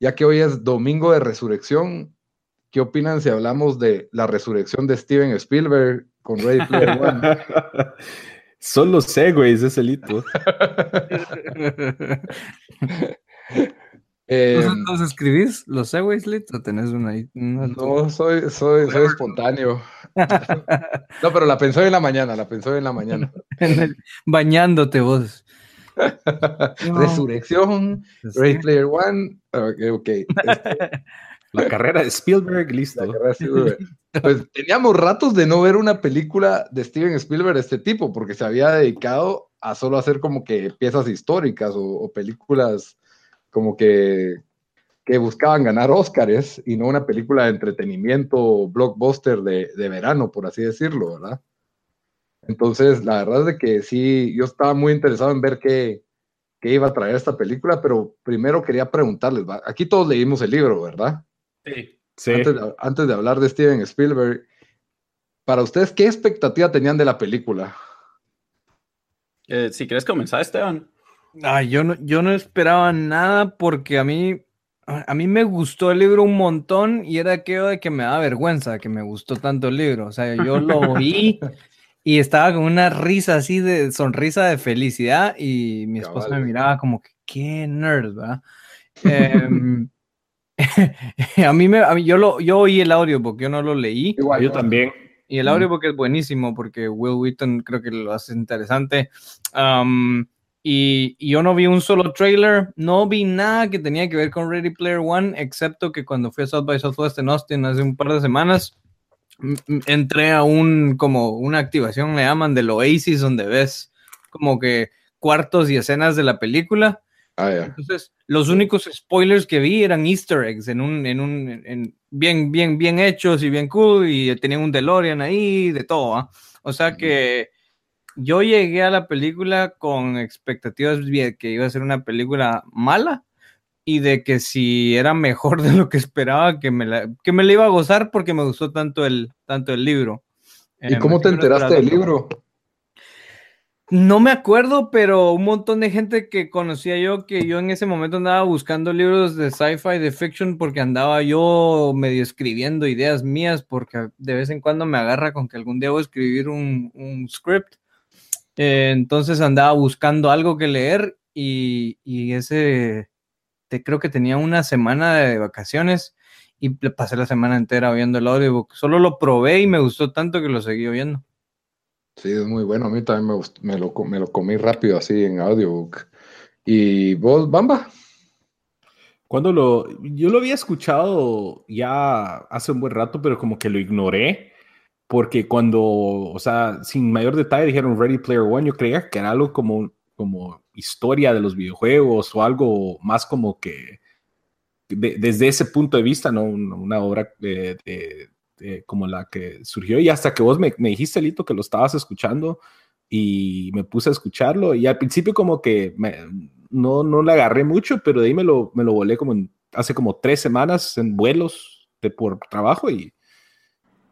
Ya que hoy es domingo de resurrección, ¿qué opinan si hablamos de la resurrección de Steven Spielberg con Ready Player One? Son los segways, ese lito. Eh, ¿Los escribís los segways, Lit? ¿O tenés una ahí? una- no, soy, soy, soy espontáneo. No, pero la pensó en la mañana, la pensó en la mañana. en el- bañándote vos. Resurrección, Ready Sí. Player One. Ok, ok. Este, La carrera de Spielberg, listo. de Spielberg. Pues teníamos ratos de no ver una película de Steven Spielberg de este tipo, porque se había dedicado a solo hacer como que piezas históricas o, o películas como que, que buscaban ganar Óscares y no una película de entretenimiento blockbuster de, de verano, por así decirlo, ¿verdad? Entonces, la verdad es de que sí, yo estaba muy interesado en ver qué, qué iba a traer esta película, pero primero quería preguntarles, ¿va? aquí todos leímos el libro, ¿verdad? Sí. Antes, de, antes de hablar de Steven Spielberg, para ustedes, ¿qué expectativa tenían de la película? Eh, si quieres comenzar, Esteban. Ay, yo no, yo no esperaba nada porque a mí, a mí me gustó el libro un montón y era aquello de que me da vergüenza que me gustó tanto el libro. O sea, yo lo vi y estaba con una risa así de sonrisa de felicidad y mi esposa Cabal. me miraba como que qué nerd, ¿verdad? Em, a mí me, a mí- yo lo, yo oí el audio porque yo no lo leí. Igual, Yo también. Y el audiobook es buenísimo porque Will Wheaton creo que lo hace interesante. Am, y, y yo no vi un solo trailer, no vi nada que tenía que ver con Ready Player One, excepto que cuando fui a South by Southwest en Austin hace un par de semanas, entré a un, como una activación, le llaman, del Oasis, donde ves como que cuartos y escenas de la película. Ah. Entonces, los únicos spoilers que vi eran Easter eggs en un, en un, en- bien, bien, bien hechos y bien cool, y tenían un DeLorean ahí, de todo, ¿ah? O sea que yo llegué a la película con expectativas de que iba a ser una película mala y de que si era mejor de lo que esperaba, que me la, que me la iba a gozar porque me gustó tanto el, tanto el libro. ¿Y Eh, cómo te enteraste del libro? No me acuerdo, pero un montón de gente que conocía yo, que yo en ese momento andaba buscando libros de sci-fi, de fiction, porque andaba yo medio escribiendo ideas mías, porque de vez en cuando me agarra con que algún día voy a escribir un, un script. Eh, entonces andaba buscando algo que leer y, y ese, te, creo que tenía una semana de vacaciones y le pasé la semana entera viendo el audiobook. Solo lo probé y me gustó tanto que lo seguí viendo. Sí, es muy bueno. A mí también me, gustó- me, lo, me lo comí rápido así en audiobook. ¿Y vos, Bamba? Cuando lo, yo lo había escuchado ya hace un buen rato, pero como que lo ignoré, porque cuando, o sea, sin mayor detalle dijeron Ready Player One, yo creía que era algo como, como historia de los videojuegos o algo más como que de- desde ese punto de vista, no una, obra eh, de- de- como la que surgió. Y hasta que vos me, me dijiste, Lito, que lo estabas escuchando y me puse a escucharlo y al principio como que me- no, no le agarré mucho, pero de ahí me lo, me lo volé como en- hace como tres semanas en vuelos de por trabajo y,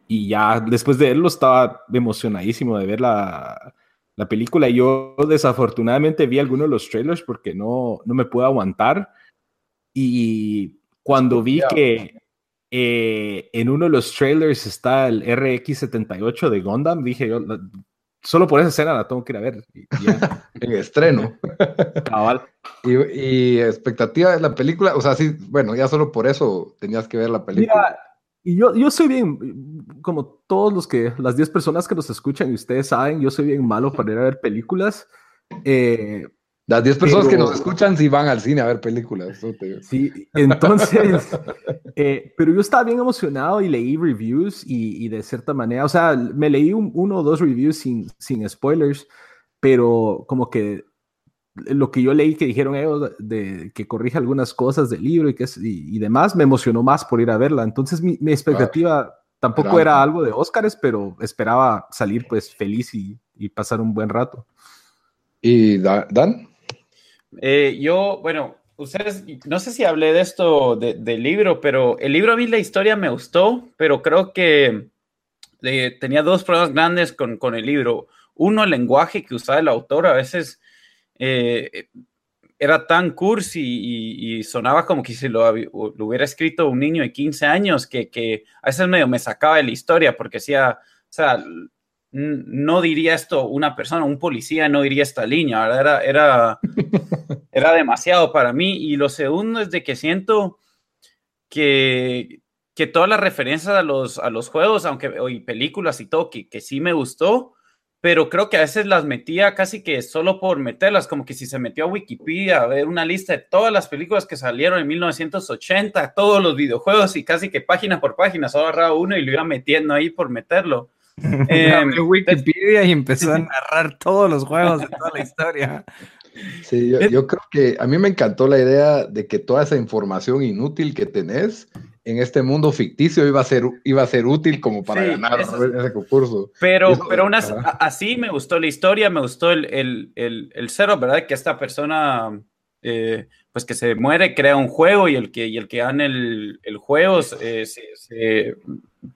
y ya después de verlo estaba emocionadísimo de ver la, la película. Yo desafortunadamente vi algunos de los trailers porque no, no me puedo aguantar y cuando vi que eh, en uno de los trailers está el RX-78 de Gundam, dije yo, la- solo por esa escena la tengo que ir a ver. Ya, En estreno. cabal. Y, y expectativa de la película, o sea, sí, bueno, ya solo por eso tenías que ver la película. Mira, y yo, yo soy bien, como todos los que, las 10 personas que nos escuchan y ustedes saben, yo soy bien malo para ir a ver películas. Eh, Las 10 personas que nos escuchan sí van al cine a ver películas. eso te. Sí, entonces, eh, pero yo estaba bien emocionado y leí reviews y, y de cierta manera, o sea, me leí un- uno o dos reviews sin, sin spoilers, pero como que lo que yo leí que dijeron ellos de que corrige algunas cosas del libro y, que es- y, y demás, me emocionó más por ir a verla. Entonces mi, mi expectativa tampoco Era algo de Óscares, pero esperaba salir pues feliz y, y pasar un buen rato. ¿Y Da- Dan? Eh, yo, bueno, ustedes, no sé si hablé de esto de- del libro, pero el libro a mí la historia me gustó, pero creo que eh, tenía dos problemas grandes con, con el libro. Uno, el lenguaje que usaba el autor a veces eh, era tan cursi y, y sonaba como que si lo, lo hubiera escrito un niño de 15 años, que, que a veces medio me sacaba de la historia porque decía, o sea, no diría esto una persona, un policía no diría esta línea, ¿verdad? Era, era, era demasiado para mí. Y lo segundo es de que siento que, que todas las referencias a los, a los juegos, aunque y películas y todo, que, que sí me gustó, pero creo que a veces las metía casi que solo por meterlas, como que si se metió a Wikipedia a ver una lista de todas las películas que salieron en 1980, todos los videojuegos y casi que página por página, solo agarraba uno y lo iba metiendo ahí por meterlo. Eh, Wikipedia y empezó a narrar todos los juegos de toda la historia. Sí, yo, yo creo que a mí me encantó la idea de que toda esa información inútil que tenés en este mundo ficticio iba a ser, iba a ser útil como para Sí, ganar eso- ese concurso. Pero, Eso- pero aún así, me gustó la historia, me gustó el, el, el, el cero, ¿verdad? Que esta persona, eh, pues que se muere, crea un juego y el que, y el que gana el, el juego eh, se- se-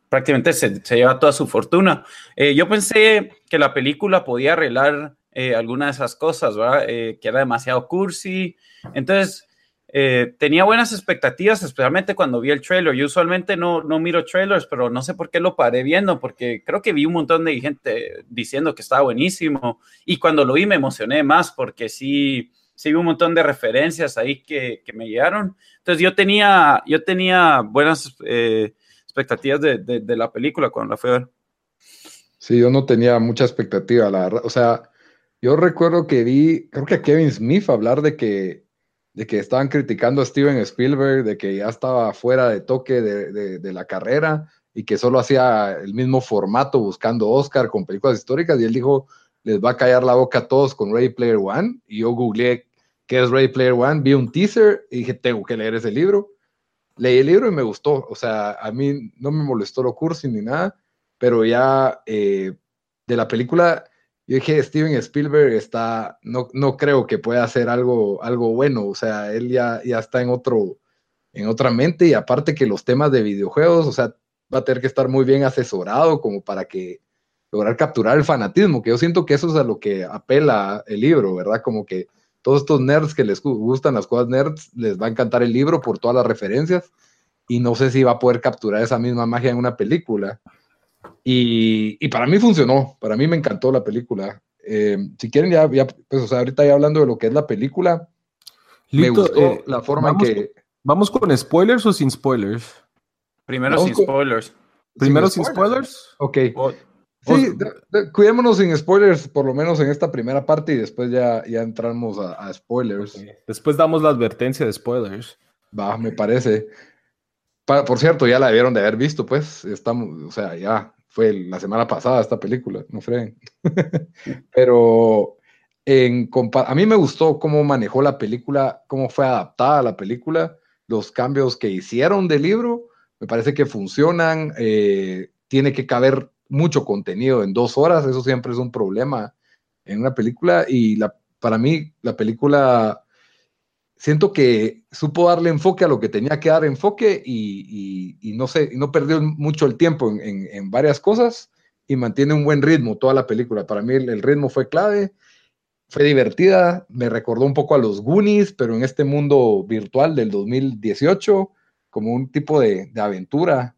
prácticamente se, se lleva toda su fortuna. Eh, yo pensé que la película podía arreglar eh, alguna de esas cosas, ¿verdad? Eh, que era demasiado cursi. Entonces, eh, tenía buenas expectativas, especialmente cuando vi el trailer. Yo usualmente no, no miro trailers, pero no sé por qué lo paré viendo, porque creo que vi un montón de gente diciendo que estaba buenísimo. Y cuando lo vi me emocioné más, porque sí, sí vi un montón de referencias ahí que, que me llegaron. Entonces yo tenía, yo tenía buenas eh, expectativas de, de, de la película cuando la fui a ver. Sí, yo no tenía mucha expectativa, la verdad. O sea, yo recuerdo que vi, creo que Kevin Smith hablar de que, de que estaban criticando a Steven Spielberg, de que ya estaba fuera de toque de, de- de la carrera y que solo hacía el mismo formato buscando Oscar con películas históricas. Y él dijo, les va a callar la boca a todos con Ready Player One. Y yo googleé qué es Ready Player One, vi un teaser y dije, tengo que leer ese libro. Leí el libro y me gustó. O sea, a mí no me molestó lo cursi ni nada pero ya eh, de la película, yo dije, Steven Spielberg está, no, no creo que pueda hacer algo, algo bueno, o sea, él ya, ya está en otro, en otra mente y aparte que los temas de videojuegos, o sea, va a tener que estar muy bien asesorado como para que lograr capturar el fanatismo, que yo siento que eso es a lo que apela el libro, ¿verdad? Como que todos estos nerds que les gu- gustan las cosas nerds, les va a encantar el libro por todas las referencias y no sé si va a poder capturar esa misma magia en una película. Y, y para mí funcionó, para mí me encantó la película. Eh, si quieren, ya, ya, pues, o sea, ahorita ya hablando de lo que es la película, me Lito, gustó eh, la forma en que. ¿Vamos con spoilers o sin spoilers? Primero sin con- spoilers. Primero sin spoilers. Ok. O- Sí, Os- de- de- cuidémonos sin spoilers, por lo menos en esta primera parte, y después ya, ya entramos a, a spoilers. Después damos la advertencia de spoilers. Va, me parece. Pa- por cierto, ya la debieron de haber visto, pues. Estamos, o sea, ya fue la semana pasada esta película, no freguen. Pero en a mí me gustó cómo manejó la película, cómo fue adaptada la película, los cambios que hicieron del libro, me parece que funcionan. eh, tiene que caber mucho contenido en dos horas, eso siempre es un problema en una película. Y la, para mí, la película siento que supo darle enfoque a lo que tenía que dar enfoque y, no sé, no perdió mucho el tiempo en, varias cosas y mantiene un buen ritmo toda la película. Para mí el, ritmo fue clave, fue divertida, me recordó un poco a los Goonies, pero en este mundo virtual del 2018, como un tipo de, de aventura.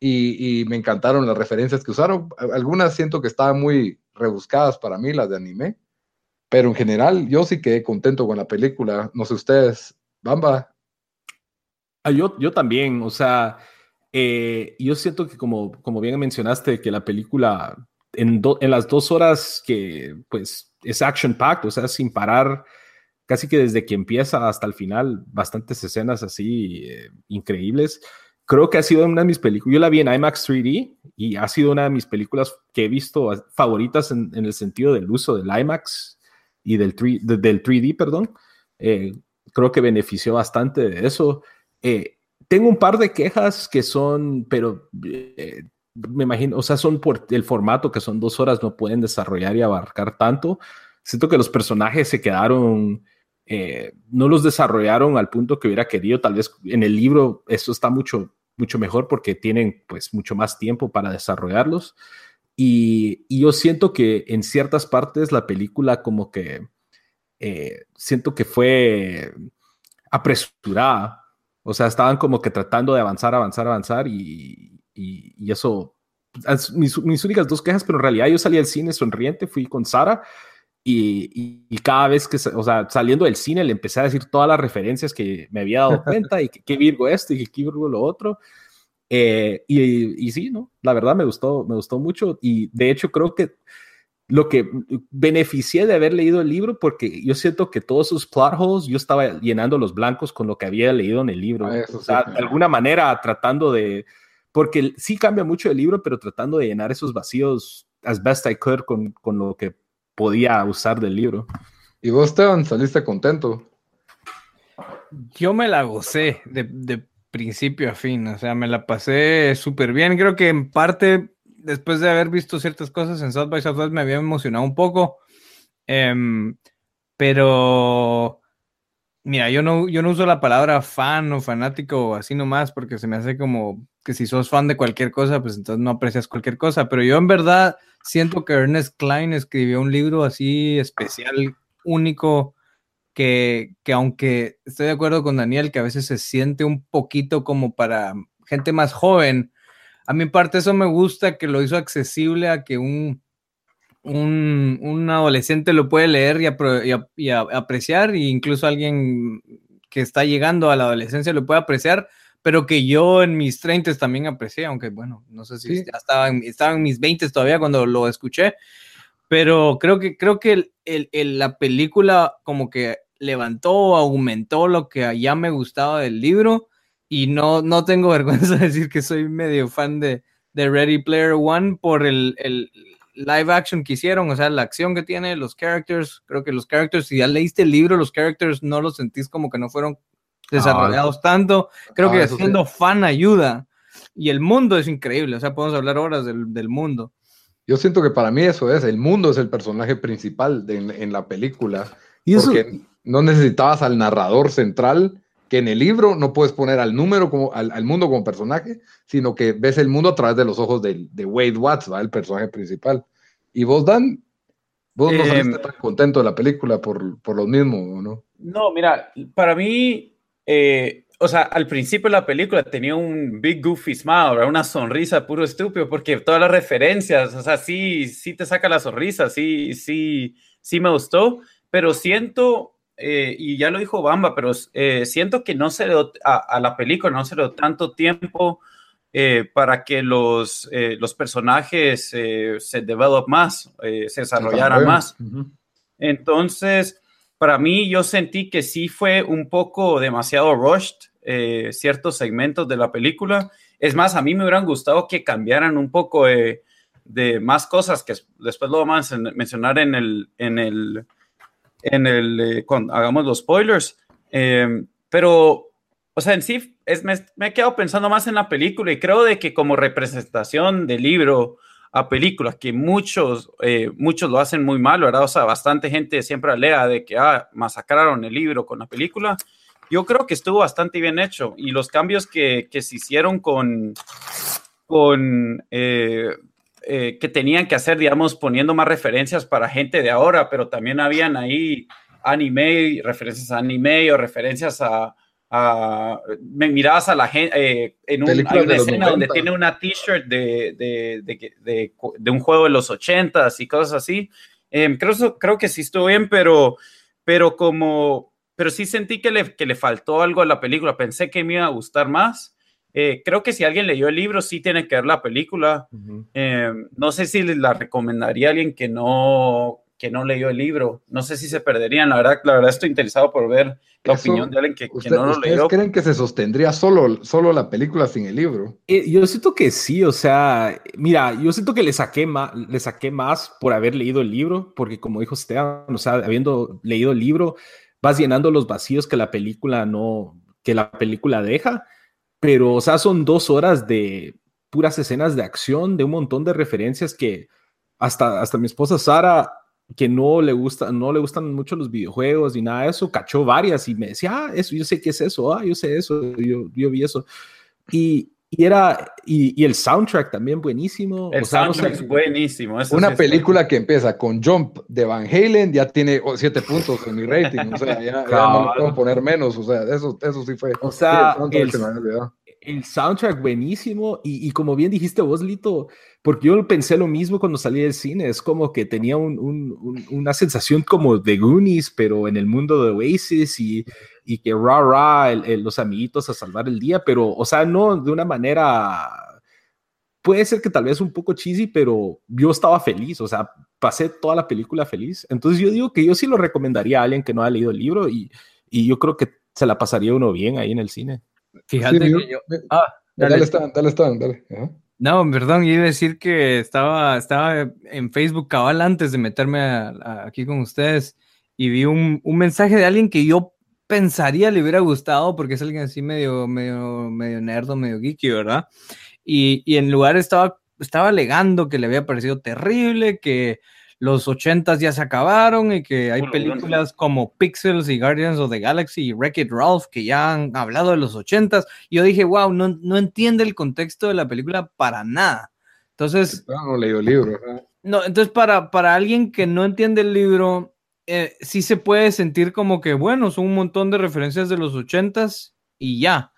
Y, y me encantaron las referencias que usaron. Algunas siento que estaban muy rebuscadas para mí, las de anime. Pero en general, yo sí quedé contento con la película. No sé ustedes, Bamba. Ah, yo, yo también, o sea, eh, yo siento que como, como bien mencionaste, que la película en, do- en las dos horas que pues es action packed, o sea, sin parar, casi que desde que empieza hasta el final, bastantes escenas así eh, increíbles. Creo que ha sido una de mis películas, yo la vi en IMAX 3D y ha sido una de mis películas que he visto favoritas en, el sentido del uso del IMAX y del, 3, del 3D, perdón. Eh, creo que benefició bastante de eso. Eh, tengo un par de quejas que son, pero me imagino, o sea, son por el formato que son dos horas, no pueden desarrollar y abarcar tanto. Siento que los personajes se quedaron eh, no los desarrollaron al punto que hubiera querido. Tal vez en el libro eso está mucho, mucho mejor porque tienen pues mucho más tiempo para desarrollarlos. Y, yo siento que en ciertas partes la película como que eh, siento que fue apresurada. O sea, estaban como que tratando de avanzar, avanzar, avanzar y, eso, mis, mis, únicas dos quejas, pero en realidad yo salí al cine sonriente, fui con Sara y, cada vez que, o sea, saliendo del cine le empecé a decir todas las referencias que me había dado cuenta y que, Virgo esto y que Virgo lo otro. Eh, y, y, sí, ¿no? La verdad me gustó, me gustó mucho y de hecho creo que lo que beneficié de haber leído el libro porque yo siento que todos sus plot holes yo estaba llenando los blancos con lo que había leído en el libro. Ah, o sea, de alguna manera tratando de, porque sí cambia mucho el libro, pero tratando de llenar esos vacíos as best I could con, con lo que podía usar del libro. ¿Y vos, Esteban, saliste contento? Yo me la gocé de, principio a fin, o sea, me la pasé súper bien. Creo que en parte, después de haber visto ciertas cosas en South by Southwest, me había emocionado un poco. Em, pero, mira, yo no, yo no uso la palabra fan o fanático así nomás, porque se me hace como que si sos fan de cualquier cosa, pues entonces no aprecias cualquier cosa. Pero yo en verdad siento que Ernest Klein escribió un libro así especial, único, que, que aunque estoy de acuerdo con Daniel, que a veces se siente un poquito como para gente más joven, a mi parte eso me gusta que lo hizo accesible a que un, un, adolescente lo puede leer y, apreciar, e incluso alguien que está llegando a la adolescencia lo puede apreciar, pero que yo en mis 30 también aprecié, aunque bueno, no sé si ya estaba, en, estaba en mis 20 todavía cuando lo escuché, pero creo que, creo que el, la película como que levantó o aumentó lo que ya me gustaba del libro y no, no tengo vergüenza de decir que soy medio fan de, de Ready Player One por el, el, live action que hicieron, o sea, la acción que tiene, los characters, creo que los characters, si ya leíste el libro, los characters no los sentís como que no fueron desarrollados tanto. Creo que siendo fan ayuda. Y el mundo es increíble, o sea, podemos hablar horas del, del, mundo. Yo siento que para mí eso es, el mundo es el personaje principal en, la película. ¿Y porque no necesitabas al narrador central, que en el libro no puedes poner al número como al, mundo como personaje, sino que ves el mundo a través de los ojos de, de Wade Watts, ¿va? el personaje principal. Y vos, Dan, vos no saliste em, tan contento de la película por, por lo mismo, ¿no? No, mira, para mí eh, o sea, al principio de la película tenía un big goofy smile, una sonrisa puro estúpido, porque todas las referencias, o sea, sí, sí te saca la sonrisa, sí, sí, sí me gustó, pero siento, eh, y ya lo dijo Bamba, pero eh, siento que no se le a, la película, no se dio tanto tiempo para que los, los personajes se develop más, se desarrollaran más. Entonces, para mí yo sentí que sí fue un poco demasiado rushed eh, ciertos segmentos de la película. Es más, a mí me hubieran gustado que cambiaran un poco de, más cosas que después lo vamos a mencionar en el, en el, en el, eh, cuando hagamos los spoilers. Em, pero, o sea, en sí, es, me, me, he quedado pensando más en la película y creo de que como representación del libro, a películas que muchos, eh, muchos lo hacen muy mal, ¿verdad? O sea, bastante gente siempre alea de que ah, masacraron el libro con la película. Yo creo que estuvo bastante bien hecho y los cambios que, que se hicieron con, con eh, eh, que tenían que hacer, digamos, poniendo más referencias para gente de ahora, pero también habían ahí anime, referencias a anime o referencias a, me mirabas a la gente eh, en un, hay una escena donde tiene una t-shirt de, de, de, de, un juego de los ochentas y cosas así. Em, creo, creo que sí estuvo bien, pero, pero como, pero sí sentí que le, que le faltó algo a la película. Pensé que me iba a gustar más. Eh, creo que si alguien leyó el libro, sí tiene que ver la película. Em, no sé si la recomendaría a alguien que no, que no leyó el libro. No sé si se perderían, la verdad, la verdad estoy interesado por ver la opinión de alguien que, no lo leyó. creen que se sostendría solo, solo la película sin el libro? Eh, yo siento que sí, o sea, mira, yo siento que le saqué, más, le saqué más por haber leído el libro, porque como dijo Esteban, o sea, habiendo leído el libro, vas llenando los vacíos que la película no, que la película deja, pero, o sea, son dos horas de puras escenas de acción, de un montón de referencias que hasta, hasta mi esposa Sara que no le gusta, no le gustan mucho los videojuegos y nada de eso, cachó varias y me decía, ah, eso, yo sé qué es eso, ah, yo sé eso, yo, yo vi eso. Y, y era, y, y, el soundtrack también buenísimo. El soundtrack es buenísimo. una película que empieza con Jump de Van Halen ya tiene siete puntos en mi rating, o sea, ya, no puedo poner menos, o sea, eso, eso sí fue. O sea, el, el soundtrack buenísimo y, y, como bien dijiste vos, Lito, porque yo pensé lo mismo cuando salí del cine, es como que tenía un, un, una sensación como de Goonies, pero en el mundo de Oasis y, y que ra, ra, los amiguitos a salvar el día, pero, o sea, no de una manera, puede ser que tal vez un poco cheesy, pero yo estaba feliz, o sea, pasé toda la película feliz. Entonces yo digo que yo sí lo recomendaría a alguien que no ha leído el libro y, y yo creo que se la pasaría uno bien ahí en el cine. Fíjate que yo. Ah, dale, dale, dale, dale. No, perdón, iba a decir que estaba, estaba en Facebook cabal antes de meterme aquí con ustedes y vi un, un, mensaje de alguien que yo pensaría le hubiera gustado porque es alguien así medio, medio, medio nerdo, medio geeky, ¿verdad? Y, y en lugar estaba, estaba alegando que le había parecido terrible, que los ochentas ya se acabaron y que hay películas como Pixels y Guardians of the Galaxy y Wreck-It Ralph que ya han hablado de los ochentas. Y yo dije, wow, no, no entiende el contexto de la película para nada. Entonces... No, leído el libro. No, entonces para, para alguien que no entiende el libro, eh, sí se puede sentir como que, bueno, son un montón de referencias de los ochentas y ya.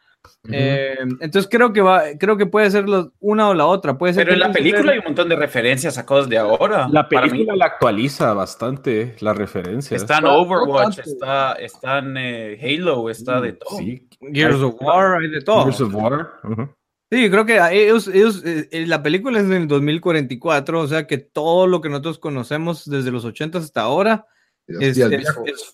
Eh, entonces creo que va, creo que puede ser una o la otra. Puede ser Pero en la película hay un montón de referencias a cosas de ahora. La película la actualiza bastante las referencias. Está en Overwatch, está, está en eh, Halo, está de todo. Sí. Gears of War, hay de todo. Gears of War. Sí, creo que ellos, ellos eh, la película es del 2044, o sea que todo lo que nosotros conocemos desde los 80 hasta ahora es,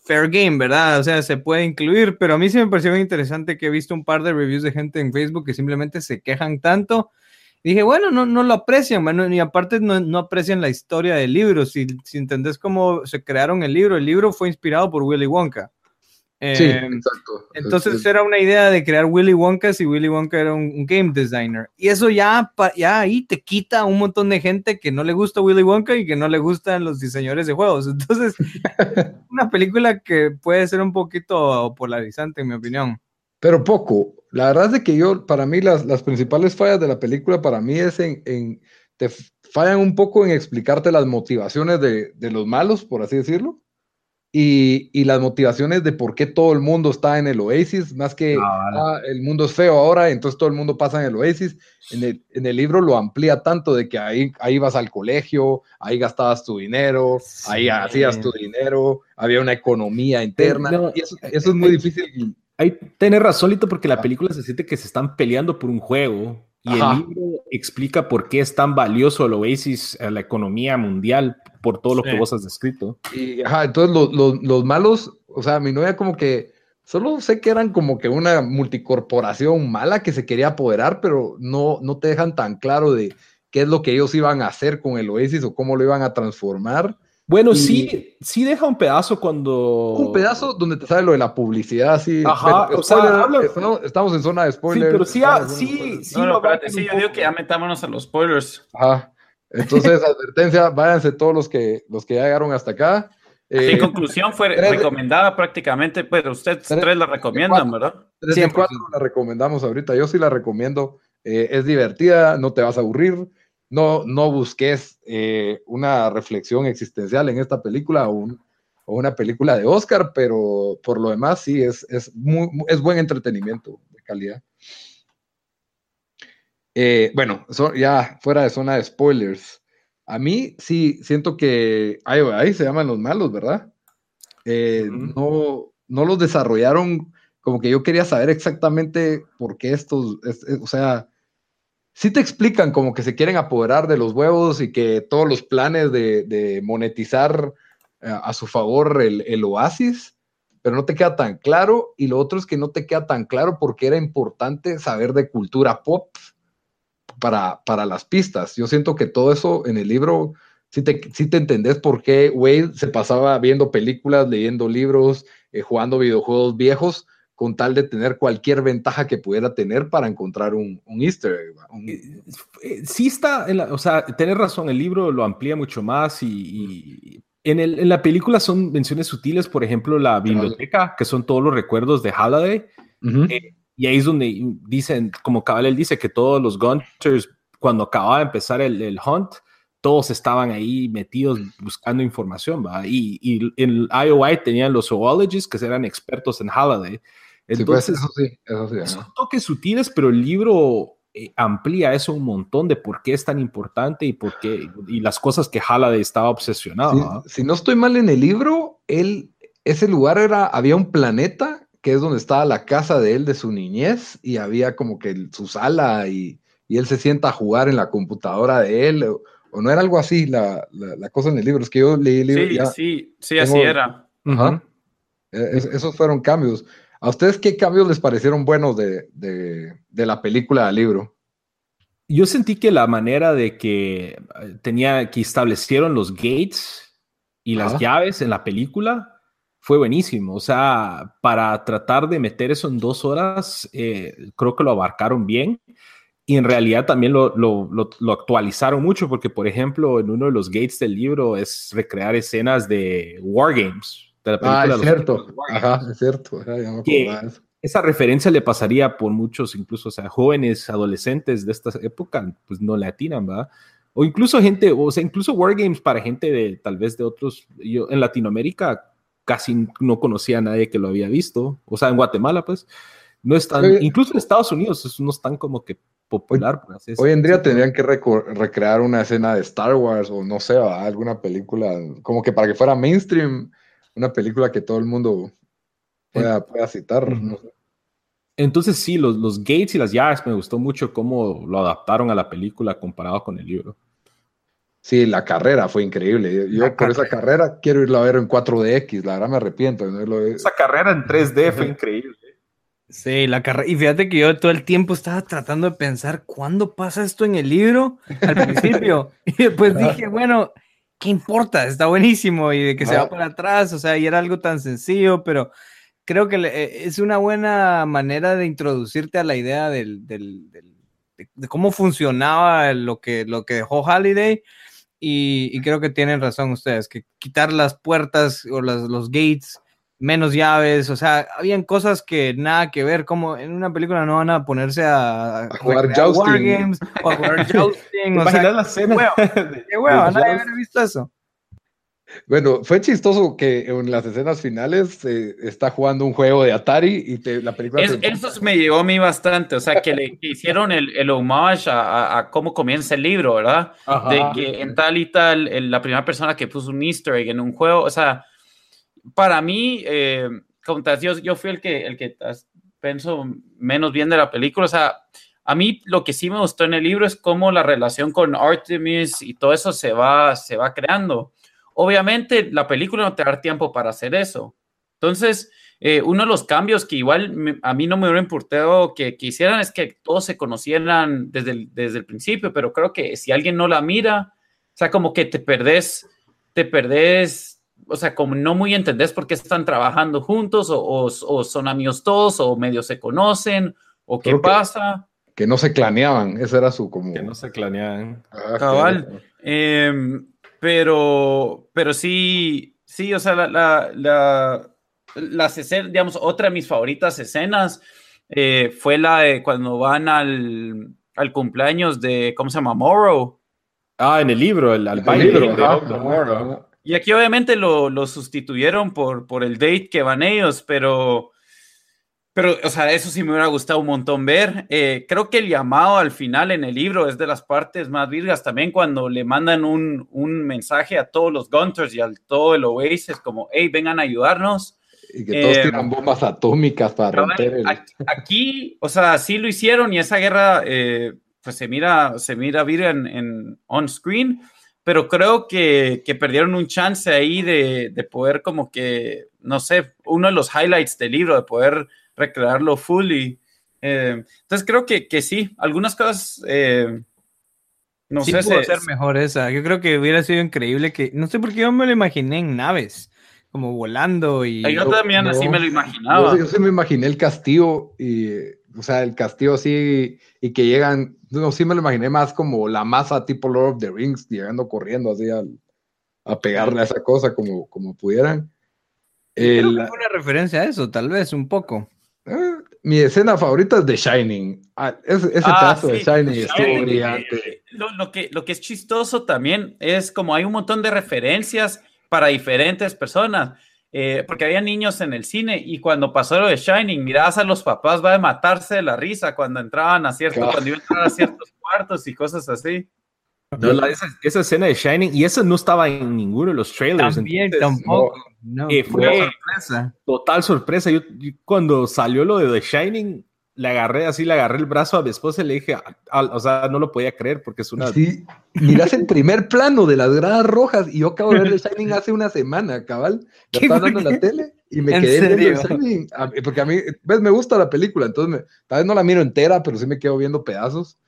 fair game, ¿verdad? O sea, se puede incluir, pero a mí sí me pareció interesante que he visto un par de reviews de gente en Facebook que simplemente se quejan tanto. dije, bueno, no, no lo aprecian, bueno, y aparte no, no, aprecian la historia del libro. Si, si entendés cómo se crearon el libro, el libro fue inspirado por Willy Wonka sí, em, exacto. Entonces era una idea de crear Willy Wonka si Willy Wonka era un, game designer. Y eso ya, ya ahí te quita un montón de gente que no le gusta Willy Wonka y que no le gustan los diseñadores de juegos. Entonces, una película que puede ser un poquito polarizante, en mi opinión. Pero poco. La verdad es que yo, para mí, las, las principales fallas de la película, para mí es en, en te fallan un poco en explicarte las motivaciones de, de los malos, por así decirlo y, las motivaciones de por qué todo el mundo está en el Oasis, más que ah, ah, el mundo es feo ahora, entonces todo el mundo pasa en el Oasis. En el, en el, libro lo amplía tanto de que ahí, ahí vas al colegio, ahí gastabas tu dinero, ahí hacías tu dinero, había una economía interna, y eso, eso, es muy difícil. Ahí tenés razón, Lito, porque la película se siente que se están peleando por un juego y el libro explica por qué es tan valioso el Oasis a la economía mundial por todo lo que vos has descrito. Y, ajá, entonces los, los, malos, o sea, mi novia como que solo sé que eran como que una multicorporación mala que se quería apoderar, pero no, no te dejan tan claro de qué es lo que ellos iban a hacer con el Oasis o cómo lo iban a transformar. Bueno, sí, sí deja un pedazo cuando. Un pedazo donde te sale lo de la publicidad, sí. Ajá, o sea, estamos en zona de spoilers. Sí, pero sí, sí, sí. No, sí, yo digo que ya metámonos a los spoilers. Ajá. Entonces, advertencia, váyanse todos los que, los que ya llegaron hasta acá. en eh, conclusión, fue recomendada prácticamente, pero ustedes tres, la recomiendan, ¿verdad? Tres y cuatro la recomendamos ahorita. Yo sí la recomiendo. Eh, es divertida, no te vas a aburrir no, no busques eh, una reflexión existencial en esta película o, una película de Oscar, pero por lo demás sí, es, es, muy, es buen entretenimiento de calidad. Eh, bueno, ya fuera de zona de spoilers, a mí sí siento que ahí, se llaman los malos, ¿verdad? Eh, no, no los desarrollaron como que yo quería saber exactamente por qué estos, o sea, sí te explican como que se quieren apoderar de los huevos y que todos los planes de, monetizar a su favor el, el oasis, pero no te queda tan claro. Y lo otro es que no te queda tan claro porque era importante saber de cultura pop para, para las pistas. Yo siento que todo eso en el libro, si te, si te entendés por qué Wade se pasaba viendo películas, leyendo libros, eh, jugando videojuegos viejos, con tal de tener cualquier ventaja que pudiera tener para encontrar un, un easter egg. Un... Eh, eh, sí está, en la, o sea, tenés razón, el libro lo amplía mucho más y, y en, el, en, la película son menciones sutiles, por ejemplo, la biblioteca, que son todos los recuerdos de Halliday. Uh -huh. eh, y ahí es donde dicen, como Cabal él dice, que todos los Gunters, cuando acababa de empezar el, el hunt, todos estaban ahí metidos buscando información, ¿va? Y, y en IOI tenían los zoologists que eran expertos en Halliday. Entonces, sí, pues eso sí, eso sí. Son toques sutiles, pero el libro eh, amplía eso un montón de por qué es tan importante y por qué, y las cosas que Halliday estaba obsesionado. Sí, si no estoy mal en el libro, él, ese lugar era, había un planeta que es donde estaba la casa de él de su niñez y había como que su sala y, y él se sienta a jugar en la computadora de él. O, o no era algo así la, la, la, cosa en el libro, es que yo leí el libro. Sí, ya sí, sí, así era. Uh -huh. es, esos fueron cambios. ¿A ustedes qué cambios les parecieron buenos de, de, de, la película al libro? Yo sentí que la manera de que tenía que establecieron los gates y las llaves en la película fue buenísimo. O sea, para tratar de meter eso en dos horas, eh, creo que lo abarcaron bien. Y en realidad también lo, lo, lo, lo, actualizaron mucho, porque, por ejemplo, en uno de los gates del libro es recrear escenas de Wargames. De la película ah, es cierto. Ajá, es cierto. Ajá, me esa referencia le pasaría por muchos, incluso, o sea, jóvenes, adolescentes de esta época, pues no le atinan, ¿va? O incluso gente, o sea, incluso Wargames para gente de tal vez de otros, yo en Latinoamérica casi no conocía a nadie que lo había visto, o sea, en Guatemala, pues, no están, incluso en Estados Unidos, no están como que popular. Hoy, así hoy en día tendrían que recrear una escena de Star Wars o no sé, alguna película, como que para que fuera mainstream, una película que todo el mundo pueda, pueda citar. No. Entonces sí, los, los gates y las llaves me gustó mucho cómo lo adaptaron a la película comparado con el libro. Sí, la carrera fue increíble. Yo la por carrera. esa carrera quiero irlo a ver en 4DX, la verdad me arrepiento. ¿no? Esa carrera en 3D fue increíble. Sí, la carrera. Y fíjate que yo todo el tiempo estaba tratando de pensar cuándo pasa esto en el libro al principio. y después dije, bueno, ¿qué importa? Está buenísimo. Y de que ah. se va para atrás, o sea, y era algo tan sencillo, pero creo que eh, es una buena manera de introducirte a la idea del, del, del de, cómo funcionaba lo que, lo que dejó Holiday. Y, y, creo que tienen razón ustedes, que quitar las puertas o las, los gates, menos llaves, o sea, habían cosas que nada que ver, como en una película no van a ponerse a, a jugar jousting. Wargames o a jugar jousting. o sea, la escena? Qué huevo, nadie había visto eso. Bueno, fue chistoso que en las escenas finales eh, está jugando un juego de Atari y te, la película... Es, te... Eso me llegó a mí bastante, o sea, que le que hicieron el, el homage a, a, a, cómo comienza el libro, ¿verdad? Ajá. De que en tal y tal, el, la primera persona que puso un easter egg en un juego, o sea, para mí, eh, yo, yo fui el que, el que pienso menos bien de la película, o sea, a mí lo que sí me gustó en el libro es cómo la relación con Artemis y todo eso se va, se va creando. Obviamente, la película no te da tiempo para hacer eso. Entonces, eh, uno de los cambios que igual a mí no me hubiera importado que, que, hicieran es que todos se conocieran desde el, desde el principio, pero creo que si alguien no la mira, o sea, como que te perdés, te perdés, o sea, como no muy entendés por qué están trabajando juntos o, o, o son amigos todos o medio se conocen o qué creo pasa. Que, que, no se claneaban, ese era su como... Que no se claneaban. Ah, Cabal. Eh, pero, pero sí, sí, o sea, la, la, la, las escenas, digamos, otra de mis favoritas escenas eh, fue la de cuando van al, al, cumpleaños de, ¿cómo se llama? Morrow. Ah, en el libro, el, al baile. Y aquí obviamente lo, lo sustituyeron por, por el date que van ellos, pero pero, o sea, eso sí me hubiera gustado un montón ver. Eh, creo que el llamado al final en el libro es de las partes más virgas también cuando le mandan un, un mensaje a todos los Gunters y a todo el Oasis como, hey, vengan a ayudarnos. Y que todos eh, tiran bombas atómicas para romper el... Aquí, o sea, sí lo hicieron y esa guerra, eh, pues se mira, se mira virga en, en on screen, pero creo que, que perdieron un chance ahí de, de, poder como que, no sé, uno de los highlights del libro, de poder recrearlo fully. Eh, entonces creo que, que, sí, algunas cosas... Eh, no sí sé pudo ser mejor esa. Yo creo que hubiera sido increíble que, no sé por qué yo me lo imaginé en naves, como volando y. Yo también así me lo imaginaba. Yo, yo, sí me imaginé el castillo y, o sea, el castillo así y que llegan, no, sí me lo imaginé más como la masa tipo Lord of the Rings, llegando corriendo así a pegarle a esa cosa como, como pudieran. El, Creo que una referencia a eso, tal vez, un poco. Eh, mi escena favorita es The Shining. Ah, ese, ese ah, pedazo de Shining estuvo brillante. Lo, lo, que, lo que es chistoso también es como hay un montón de referencias para diferentes personas. Eh, porque había niños en el cine y cuando pasó lo de Shining, mirabas a los papás, va a matarse de la risa cuando entraban a cierto, cuando iban a entrar a ciertos cuartos y cosas así. No, la, esa, esa, escena de Shining, y eso no estaba en ninguno de los trailers. También, tampoco. No, eh, fue sorpresa. total sorpresa. Yo, yo, cuando salió lo de The Shining, le agarré así, le agarré el brazo a mi esposa y le dije, o sea, no lo podía creer porque es una... Sí, miras el primer plano de las gradas rojas y yo acabo de ver The Shining hace una semana, cabal. Ya estaba dando en la tele y me quedé viendo The Shining. Porque a mí, ves, me gusta la película, entonces me, tal vez no la miro entera, pero sí me quedo viendo pedazos.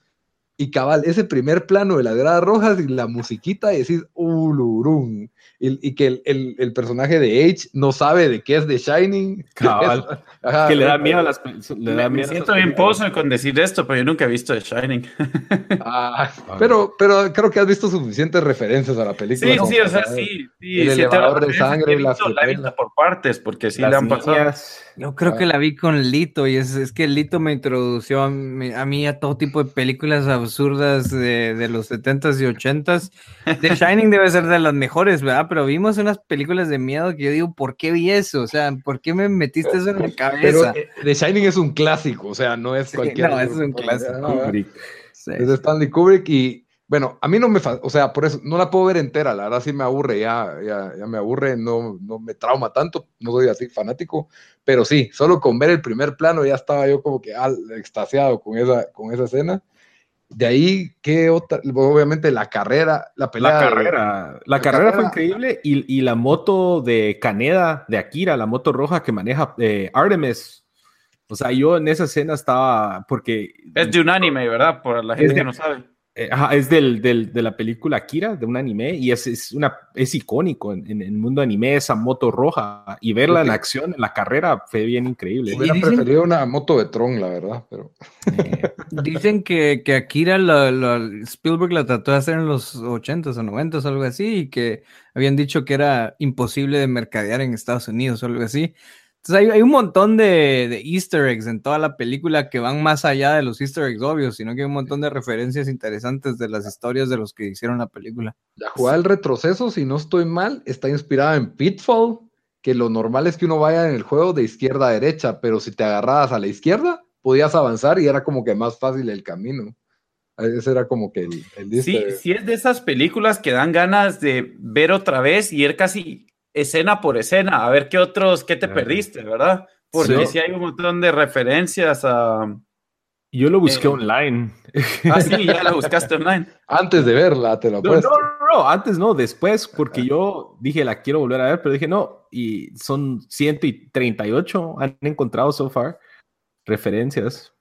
Y cabal, ese primer plano de las gradas rojas y la musiquita y decís, ulurum y, y que el, el, el, personaje de H no sabe de qué es The Shining. Cabal. Ajá, que le da miedo a las le da Me, me siento bien pozo con decir esto, pero yo nunca he visto The Shining. Ah, pero, pero creo que has visto suficientes referencias a la película. Sí, sí, o sea, sí. sí el sí, elevador de sangre, la, la he visto por partes, porque sí la han pasado. Yo creo ah. que la vi con Lito y es, es que Lito me introdució a mí, a mí, a todo tipo de películas absurdas de, de los 70s y 80s. The Shining debe ser de las mejores, ¿verdad? Pero vimos unas películas de miedo que yo digo, ¿por qué vi eso? O sea, ¿por qué me metiste eso en la cabeza? Pero The Shining es un clásico, o sea, no es cualquier. Sí, no, es un clásico. Kubrick. Sí. Es de Stanley Kubrick y bueno, a mí no me, o sea, por eso no la puedo ver entera, la verdad sí me aburre, ya, ya, ya me aburre, no, no me trauma tanto, no soy así fanático, pero sí, solo con ver el primer plano ya estaba yo como que al, extasiado con esa, con esa escena. De ahí, ¿qué otra? Obviamente la carrera, la pelea. La carrera, la, la carrera, carrera, fue increíble y, y, la moto de Caneda, de Akira, la moto roja que maneja eh, Artemis. O sea, yo en esa escena estaba, porque... Es de un anime, ¿verdad? Por la gente que no sabe. Eh, es del, del, de la película Akira, de un anime, y es, es, una, es icónico en, en, el mundo anime, esa moto roja, y verla en acción, en la carrera, fue bien increíble. Hubiera dicen, preferido una moto de Tron, la verdad, pero... Eh, dicen que, que Akira, la, la, Spielberg la trató de hacer en los 80s o 90s o algo así, y que habían dicho que era imposible de mercadear en Estados Unidos o algo así. Entonces hay, hay un montón de, de, easter eggs en toda la película que van más allá de los easter eggs obvios, sino que hay un montón de referencias interesantes de las historias de los que hicieron la película. La jugada del retroceso, si no estoy mal, está inspirada en Pitfall, que lo normal es que uno vaya en el juego de izquierda a derecha, pero si te agarrabas a la izquierda, podías avanzar y era como que más fácil el camino. Ese era como que el, el Sí, sí es de esas películas que dan ganas de ver otra vez y ir casi escena por escena, a ver qué otros, qué te perdiste, ¿verdad? Porque sí, sí hay un montón de referencias a... Yo lo busqué eh, online. Ah, sí, ya la buscaste online. Antes de verla, te lo no, no, no, no, antes no, después, porque yo dije la quiero volver a ver, pero dije no, y son 138 han encontrado so far referencias.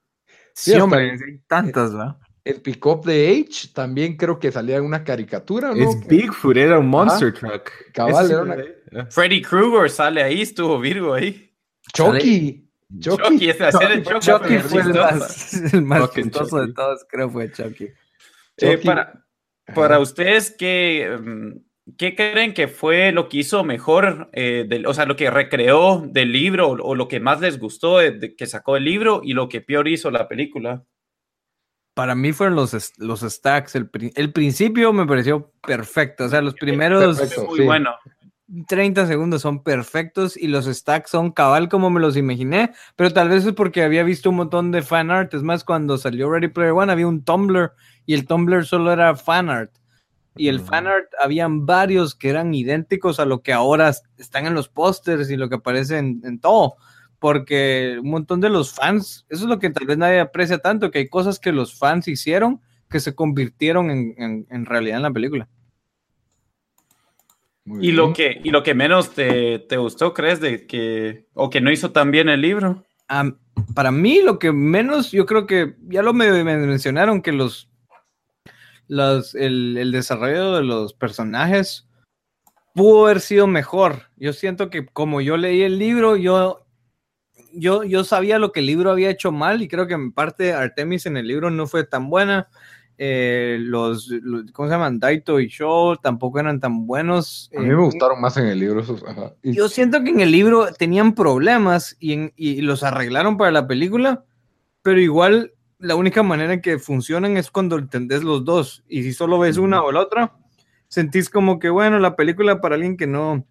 Sí, sí hombre, hay tantas, ¿verdad? El pick-up de H también creo que salía en una caricatura, ¿no? Es Bigfoot, era un monster Ajá. truck. Cabal, era una... Freddy Krueger sale ahí, estuvo Virgo ahí. Chucky. Chucky, Chucky ese hacer el Chucky, Chucky fue el más, el más chistoso de todos, creo fue Chucky. Eh, para, para ustedes, ¿qué, ¿qué creen que fue lo que hizo mejor, eh, del, o sea, lo que recreó del libro o, o lo que más les gustó de, de, que sacó el libro y lo que peor hizo la película? Para mí fueron los, los stacks. El, el principio me pareció perfecto. O sea, los primeros. Perfecto, muy sí. bueno. 30 segundos son perfectos y los stacks son cabal como me los imaginé, pero tal vez es porque había visto un montón de fan art. Es más, cuando salió Ready Player One había un Tumblr y el Tumblr solo era fan art. Y el fan art habían varios que eran idénticos a lo que ahora están en los pósters y lo que aparece en, en, todo. Porque un montón de los fans, eso es lo que tal vez nadie aprecia tanto, que hay cosas que los fans hicieron que se convirtieron en, en, en realidad en la película. Muy ¿Y lo, que, ¿Y lo que menos te, te gustó, crees, de que, o que no hizo tan bien el libro? Para mí, lo que menos, yo creo que ya lo me, me mencionaron que los, los el, el desarrollo de los personajes pudo haber sido mejor. Yo siento que como yo leí el libro, yo, yo, yo sabía lo que el libro había hecho mal y creo que en parte Artemis en el libro no fue tan buena. Eh, los, los- ¿cómo se llaman? Daito y Shaw tampoco eran tan buenos. A mí Eh, me gustaron más en el libro esos. ajá. Yo siento que en el libro tenían problemas y, en- y los arreglaron para la película, pero igual la única manera en que funcionan es cuando entendés los dos. Y si solo ves una o la otra, sentís como que, bueno, la película para alguien que no,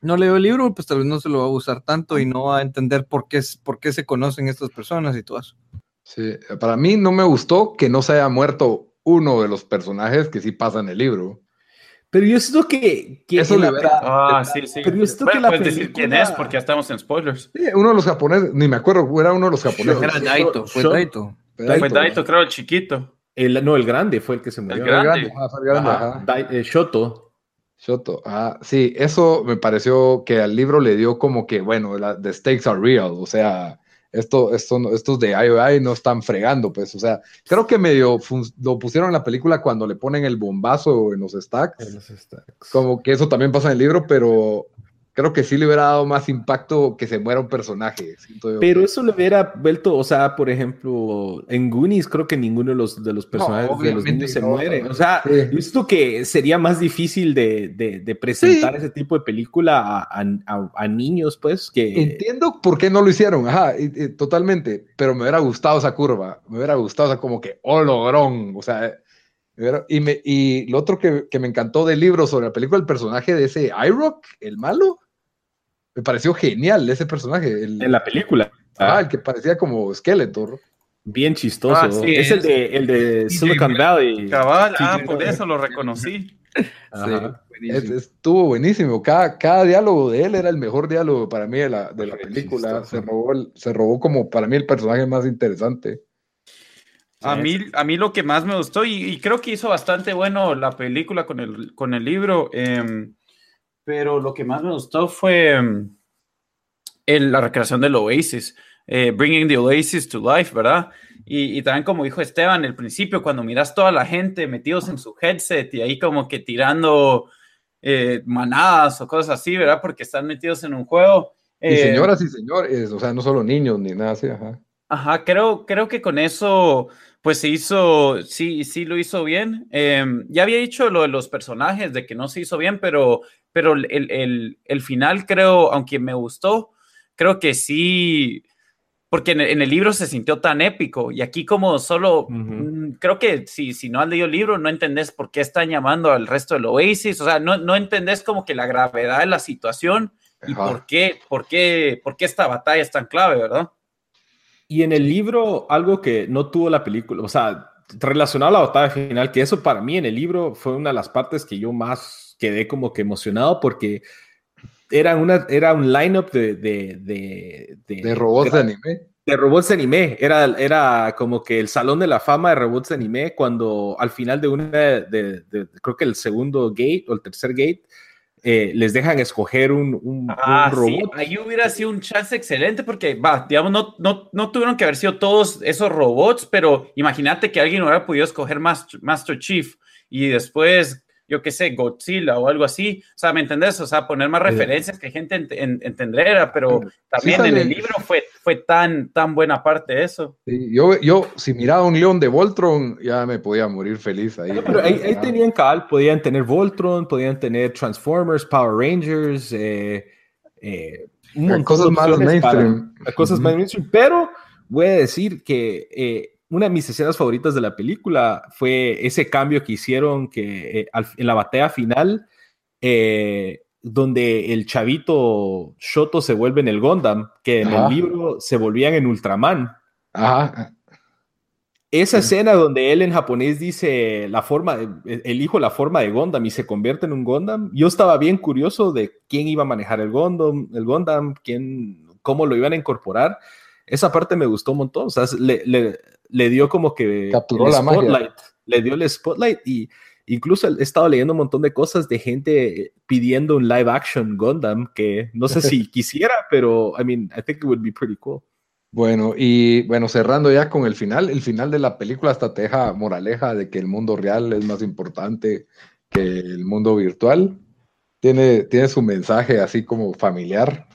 no leyó el libro, pues tal vez no se lo va a gustar tanto y no va a entender por qué, es- por qué se conocen estas personas y todo eso. Sí, para mí no me gustó que no se haya muerto uno de los personajes que sí pasa en el libro. Pero yo siento que, que Eso la Ah, sí, sí. Pero yo siento Bueno, que la puedes decir quién película- es, porque ya estamos en spoilers. Sí, uno de los japoneses, ni me acuerdo, era uno de los japoneses. Era Daito, fue Daito. Daito, Fue Daito, creo, el chiquito. el, no, el grande fue el que se murió. grande. grande, el grande, Ajá, ajá. Dai- eh, Shoto. Shoto, ah, sí, eso me pareció que al libro le dio como que, bueno, la, the stakes are real, o sea, esto, esto, estos de IOI no están fregando, pues, o sea, creo que medio lo pusieron en la película cuando le ponen el bombazo en los stacks, como que eso también pasa en el libro, pero creo que sí le hubiera dado más impacto que se muera un personaje, siento yo Pero que- eso le hubiera vuelto, o sea, por ejemplo, en Goonies creo que ninguno de los, de los personajes de los niños se no, muere. no. O sea, Sí. que sería más difícil de, de- de presentar ese tipo de película a, a- a- a niños, pues, que... Entiendo por qué no lo hicieron, ajá, y- y totalmente, pero me hubiera gustado esa curva, me hubiera gustado, o sea, como que, oh, logrón, o sea, y, me, y lo otro que, que me encantó del libro sobre la película, el personaje de ese iRock, el malo, me pareció genial ese personaje, el, En la película. ah, el que parecía como Skeletor. Bien chistoso. Ah, sí, es, el de, el de Silicon Valley. Cabal, Sí, ah, sí, por sí. eso lo reconocí. Ajá. Es- estuvo buenísimo, cada, cada diálogo de él era el mejor diálogo para mí de la, de la película, se robó, el- se robó como para mí el personaje más interesante. A mí, a mí lo que más me gustó, y, y creo que hizo bastante bueno la película con el, con el libro, em, pero lo que más me gustó fue em, el- la recreación del Oasis, eh, Bringing the Oasis to Life, ¿verdad? Y, y también como dijo Esteban al principio, cuando miras toda la gente metidos en su headset y ahí como que tirando eh, manadas o cosas así, ¿verdad? Porque están metidos en un juego. Y eh, señoras y señores, o sea, no solo niños ni nada así, ajá. Ajá, creo, creo que con eso, pues se hizo, sí, sí lo hizo bien. Em, ya había dicho lo de los personajes, de que no se hizo bien, pero, pero el, el, el final creo, aunque me gustó, creo que sí, porque en el, en el libro se sintió tan épico y aquí como solo, mm, creo que si, si no has leído el libro, no entendés por qué están llamando al resto del Oasis, o sea, no, no entendés como que la gravedad de la situación y por qué, por qué, por qué esta batalla es tan clave, ¿verdad? Y en el libro, algo que no tuvo la película, o sea, relacionado a la batalla final, que eso para mí en el libro fue una de las partes que yo más quedé como que emocionado porque era, una, era un lineup de, de, de, de, De robots de anime. de robots de anime. Era, era como que el salón de la fama de robots de anime cuando al final de una, de, de- de- creo que el segundo gate o el tercer gate, eh, les dejan escoger un, un- un Ah, sí, robot. ahí hubiera sido un chance excelente porque, va, digamos, no, no, no tuvieron que haber sido todos esos robots, pero imagínate que alguien hubiera podido escoger Master, Master Chief y después, yo qué sé, Godzilla o algo así. O sea, ¿me entendés? O sea, poner más Sí. referencias que gente ent- en- entendiera, pero también en sale- el libro fue, fue tan, tan buena parte de eso. Sí, yo, yo, si miraba un león de Voltron, ya me podía morir feliz ahí. No, pero ahí, ahí Ah, tenían cabal, podían tener Voltron, podían tener Transformers, Power Rangers, eh, eh, un montón Cosas de más mainstream. para cosas más mainstream. Pero voy a decir que eh, una de mis escenas favoritas de la película fue ese cambio que hicieron que eh, al- en la batalla final, eh, donde el chavito Shoto se vuelve en el Gundam, que en Ajá. el libro se volvían en Ultraman. Ajá. Esa escena donde él en japonés dice la forma, de- elijo la forma de Gundam y se convierte en un Gundam, yo estaba bien curioso de quién iba a manejar el Gundam, el Gundam, quién, cómo lo iban a incorporar. Esa parte me gustó un montón, o sea, le, le- le dio como que Capturó el la magia. spotlight, le dio el spotlight y, Incluso he estado leyendo un montón de cosas de gente pidiendo un live action Gundam que no sé si quisiera, pero I mean, I think it would be pretty cool. Bueno, y bueno, cerrando ya con el final, el final de la película hasta te deja moraleja de que el mundo real es más importante que el mundo virtual. Tiene, tiene su mensaje así como familiar.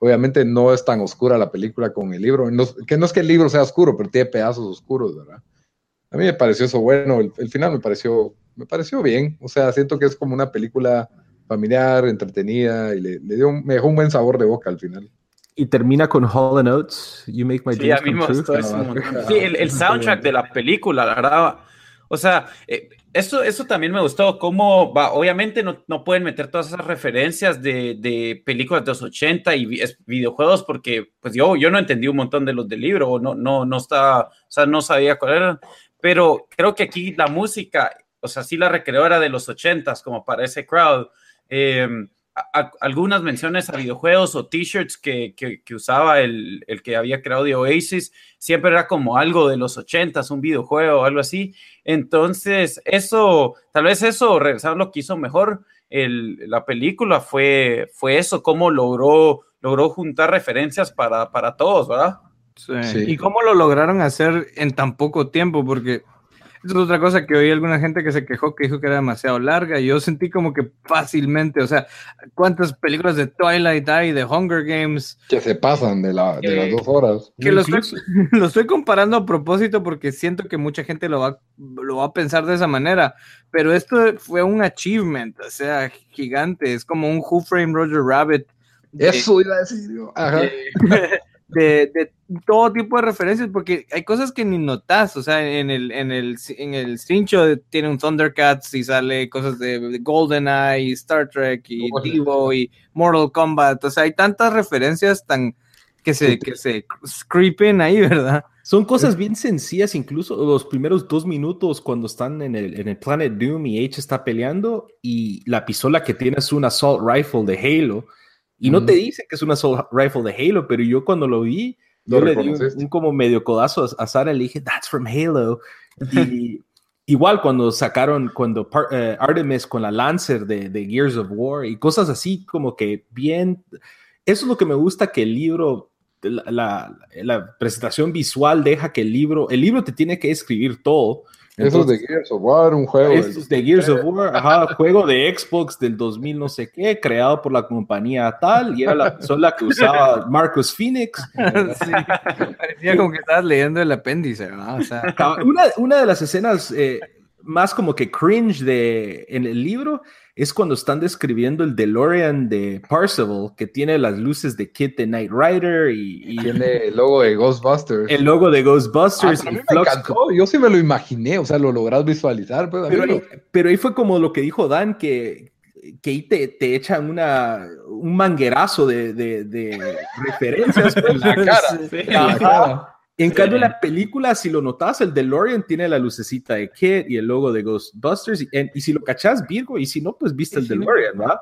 Obviamente no es tan oscura la película con el libro, que no es que el libro sea oscuro, pero tiene pedazos oscuros, ¿verdad? A mí me pareció eso bueno, el, final me pareció, me pareció bien, o sea, siento que es como una película familiar, entretenida, y le, dio me dejó un buen sabor de boca al final. Y termina con Hall Notes, You Make My Dreams Come True. Sí, el, el soundtrack de la película, la verdad, o sea, eh, eso, eso también me gustó, cómo va, obviamente no, no pueden meter todas esas referencias de, de, películas de los 80 y videojuegos porque pues yo, yo no entendí un montón de los del libro, no, no, no estaba, o sea, no sabía cuál era, pero creo que aquí la música, o sea, sí la recreó era de los 80s como para ese crowd. Eh, algunas menciones a videojuegos o t-shirts que, que, usaba el, el, que había creado de Oasis, siempre era como algo de los ochentas, un videojuego o algo así. Entonces, eso, tal vez eso, regresar lo que hizo mejor el, la película fue, fue eso, cómo logró, logró juntar referencias para, para todos, ¿verdad? sí. Y cómo lo lograron hacer en tan poco tiempo, porque es otra cosa que oí alguna gente que se quejó, que dijo que era demasiado larga. Y yo sentí como que fácilmente, o sea, ¿cuántas películas de Twilight hay, de Hunger Games? Que se pasan de, la, de las dos horas. Que lo estoy, lo estoy, comparando a propósito porque siento que mucha gente lo va, lo va a pensar de esa manera. Pero esto fue un achievement, o sea, gigante. Es como un Who Frame Roger Rabbit. Eso iba a decir. Ajá. de, todo tipo de referencias, porque hay cosas que ni notas, o sea, en el, en el, en el cincho tiene un Thundercats y sale cosas de, GoldenEye, Star Trek y Divo y Mortal Kombat, o sea, hay tantas referencias tan que se, que se creepen ahí, ¿verdad? Son cosas bien sencillas, incluso los primeros dos minutos cuando están en el, en el Planet Doom y H está peleando y la pistola que tiene es un Assault Rifle de Halo y no te dicen que es una assault rifle de Halo, pero yo cuando lo vi, yo le di un, como medio codazo a, Sara, le dije, that's from Halo. Y igual cuando sacaron, cuando eh, Artemis con la Lancer de, de, Gears of War y cosas así como que bien, eso es lo que me gusta que el libro, la, la presentación visual deja que el libro, el libro te tiene que escribir todo eso es de Gears of War, un juego. Eso es de Gears of War, ajá, juego de Xbox del 2000 no sé qué, creado por la compañía tal, y era la pistola que usaba Marcus Phoenix. Sí, parecía como que estabas leyendo el apéndice, ¿no? O sea. una, una de las escenas eh, más como que cringe de, en el libro es cuando están describiendo el DeLorean de Parzival, que tiene las luces de Kit de Knight Rider y, tiene el logo de Ghostbusters. El logo de Ghostbusters. Ah, me Yo sí me lo imaginé, o sea, lo logras visualizar. Pues, pero, ahí, fue como lo que dijo Dan, que, que ahí te, te echan una, un manguerazo de, de, referencias en la cara. En cambio, la película, si lo notas, el DeLorean tiene la lucecita de Kit y el logo de Ghostbusters. Y, si lo cachas, Virgo, y si no, pues viste el DeLorean, ¿verdad?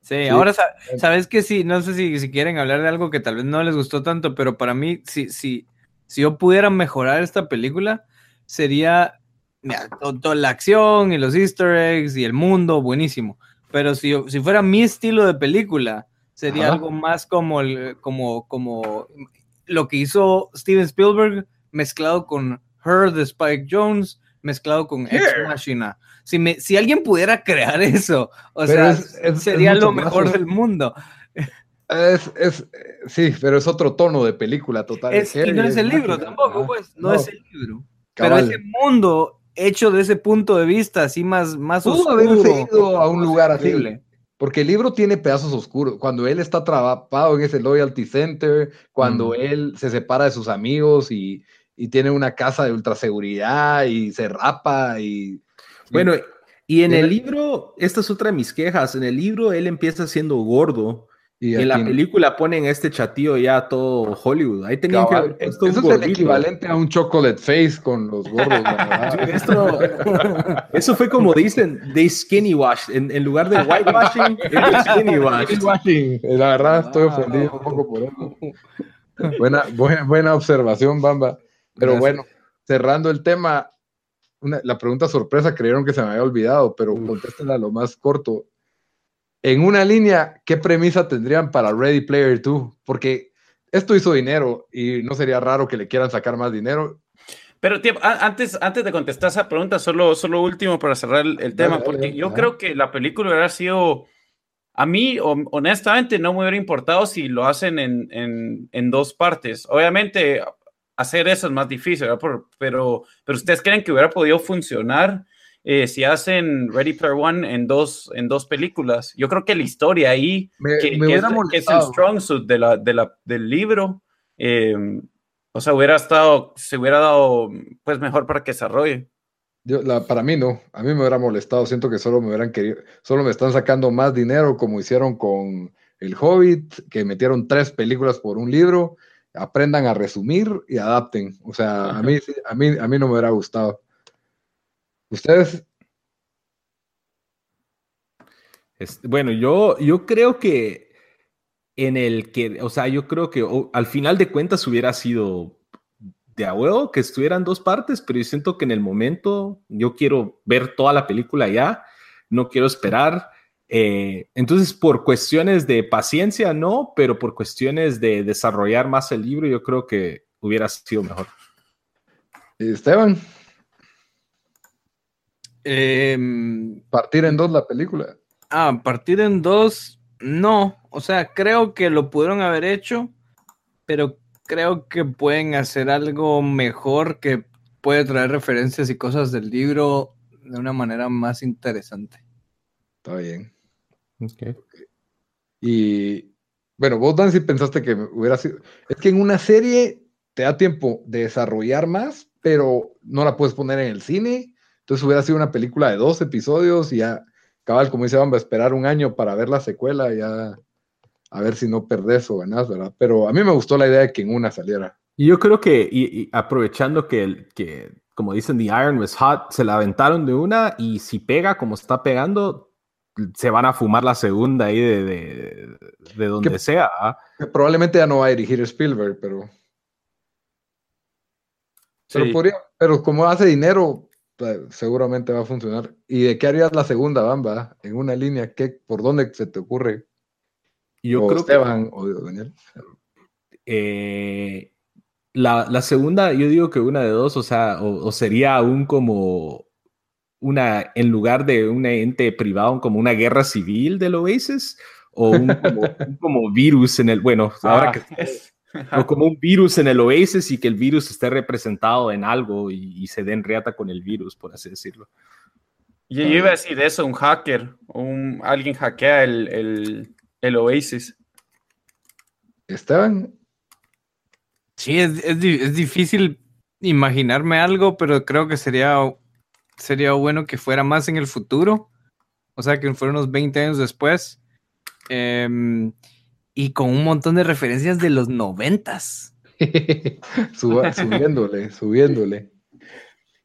Sí. ahora sabes que sí, no sé si, si, quieren hablar de algo que tal vez no les gustó tanto, pero para mí, si, si, si yo pudiera mejorar esta película, sería toda la acción y los easter eggs y el mundo, buenísimo. Pero si, si fuera mi estilo de película, sería algo más como, el, como, como lo que hizo Steven Spielberg mezclado con Her de Spike Jones, mezclado con Ex Machina. Si, me, si alguien pudiera crear eso, o sea, sería lo mejor del mundo. Es, es, sí, pero es otro tono de película total. y no es el libro tampoco, pues, no, es el libro. Pero ese mundo hecho de ese punto de vista, así más, más Pudo haberse ido a un lugar así. Porque el libro tiene pedazos oscuros. Cuando él está atrapado en ese loyalty center, cuando él se separa de sus amigos y, tiene una casa de ultraseguridad y se rapa y... Bueno, y en el libro, esta es otra de mis quejas, en el libro él empieza siendo gordo y en la película ponen este chatío ya todo Hollywood. Ahí tenían que Eso es el equivalente a un chocolate face con los gordos. Esto, eso fue como dicen, they skinny wash. En, en lugar de whitewashing, skinny wash. La verdad, estoy ofendido un poco por eso. Buena, buena, buena observación, Bamba. Pero bueno, cerrando el tema, la pregunta sorpresa, creyeron que se me había olvidado, pero contéstenla lo más corto. En una línea, ¿qué premisa tendrían para Ready Player 2? Porque esto hizo dinero y no sería raro que le quieran sacar más dinero. Pero antes, antes de contestar esa pregunta, solo, solo último para cerrar el, tema, porque yo creo que la película hubiera sido, a mí honestamente no me hubiera importado si lo hacen en, en, en dos partes. Obviamente hacer eso es más difícil, pero, pero ustedes creen que hubiera podido funcionar eh, si hacen Ready Player One en dos, en dos películas. Yo creo que la historia ahí, que, es, el strong suit de la, de la, del libro, eh, o sea, hubiera estado, se hubiera dado pues mejor para que desarrolle. Yo, la, para mí no, a mí me hubiera molestado, siento que solo me hubieran querido, solo me están sacando más dinero como hicieron con El Hobbit, que metieron tres películas por un libro, aprendan a resumir y adapten. O sea, a mí, a mí, a mí no me hubiera gustado. ¿Ustedes? bueno, yo, yo creo que en el que, o sea, yo creo que al final de cuentas hubiera sido de a que estuvieran dos partes, pero yo siento que en el momento yo quiero ver toda la película ya, no quiero esperar. Eh, entonces, por cuestiones de paciencia, no, pero por cuestiones de desarrollar más el libro, yo creo que hubiera sido mejor. Esteban. Em, partir en dos la película. Ah, partir en dos, no. O sea, creo que lo pudieron haber hecho, pero creo que pueden hacer algo mejor que puede traer referencias y cosas del libro de una manera más interesante. Está bien. Y bueno, vos, Dan, si pensaste que hubiera sido. Es que en una serie te da tiempo de desarrollar más, pero no la puedes poner en el cine entonces hubiera sido una película de dos episodios y ya, cabal, como dice, vamos a esperar un año para ver la secuela, ya a ver si no perdés o ganás, ¿verdad? Pero a mí me gustó la idea de que en una saliera. Y yo creo que, y, aprovechando que, que, como dicen, The Iron was hot, se la aventaron de una y si pega como está pegando, se van a fumar la segunda ahí de, de, donde sea. ¿ah? probablemente ya no va a dirigir Spielberg, pero... Pero, podría, pero como hace dinero, seguramente va a funcionar. ¿Y de qué harías la segunda, Bamba? En una línea, ¿qué, ¿por dónde se te ocurre? Yo creo Esteban o Daniel. Eh, la, segunda, yo digo que una de dos, o sea, o, sería aún como una, en lugar de un ente privado, como una guerra civil del Oasis, o un como, virus en el, bueno, ahora ah, o como un virus en el Oasis y que el virus esté representado en algo y, se den reata con el virus, por así decirlo. Yo, iba a decir eso, un hacker, un, alguien hackea el, el, el Oasis. ¿Estaban? Sí, es, es, es, difícil imaginarme algo, pero creo que sería, sería bueno que fuera más en el futuro. O sea, que fuera unos 20 años después. Eh, y con un montón de referencias de los noventas. subiéndole, subiéndole.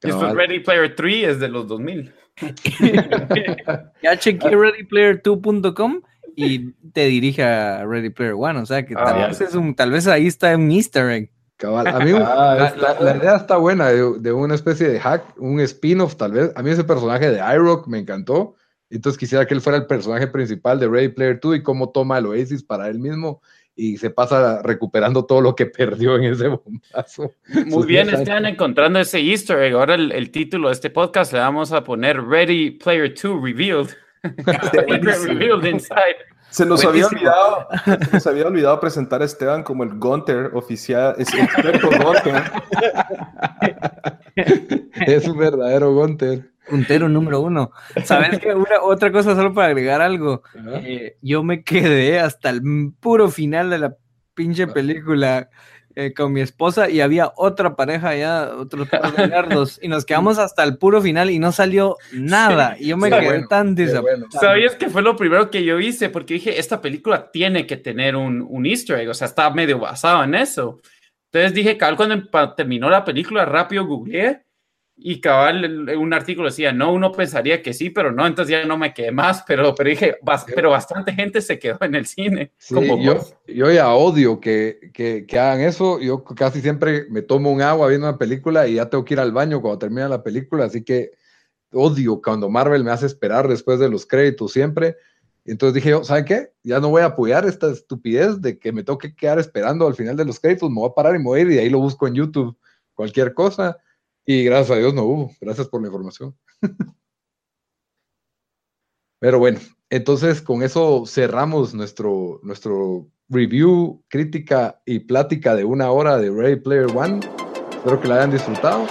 Ready Player 3 es de los 2000. ya chequeé readyplayer2.com y te dirige a Ready Player One. O sea que tal, ah. vez, es un, tal vez ahí está un easter egg. A mí ah, la, idea está buena de, de, una especie de hack, un spin-off tal vez. A mí ese personaje de iRock me encantó. Entonces quisiera que él fuera el personaje principal de Ready Player 2 y cómo toma el Oasis para él mismo y se pasa recuperando todo lo que perdió en ese bombazo. Muy bien, están encontrando ese easter egg. Ahora el, título de este podcast le vamos a poner Ready Player 2 Revealed. Revealed inside. Se nos, había olvidado, se nos había olvidado presentar a Esteban como el Gunter oficial, es experto Gunter. es un verdadero Gunter puntero número uno. ¿Sabes qué? Una, otra cosa solo para agregar algo. Eh, yo me quedé hasta el puro final de la pinche ah. película eh, con mi esposa y había otra pareja ya, otros nerdos, y nos quedamos hasta el puro final y no salió nada. Y yo me quedé tan desapuntado. ¿Sabías que fue lo primero que yo hice? Porque dije, esta película tiene que tener un, un easter egg, o sea, está medio basado en eso. Entonces dije, cuando terminó la película, rápido googleé Y cabal, un artículo decía, no, uno pensaría que sí, pero no, entonces ya no me quedé más, pero, pero dije, pero bastante gente se quedó en el cine. como yo, yo, ya odio que, que, que, hagan eso, yo casi siempre me tomo un agua viendo una película y ya tengo que ir al baño cuando termina la película, así que odio cuando Marvel me hace esperar después de los créditos siempre. Entonces dije yo, ¿saben qué? Ya no voy a apoyar esta estupidez de que me tengo que quedar esperando al final de los créditos, me voy a parar y me voy a ir y ahí lo busco en YouTube, cualquier cosa y gracias a Dios no hubo. Gracias por la información. Pero bueno, entonces con eso cerramos nuestro, nuestro review, crítica y plática de una hora de Ready Player One. Espero que la hayan disfrutado.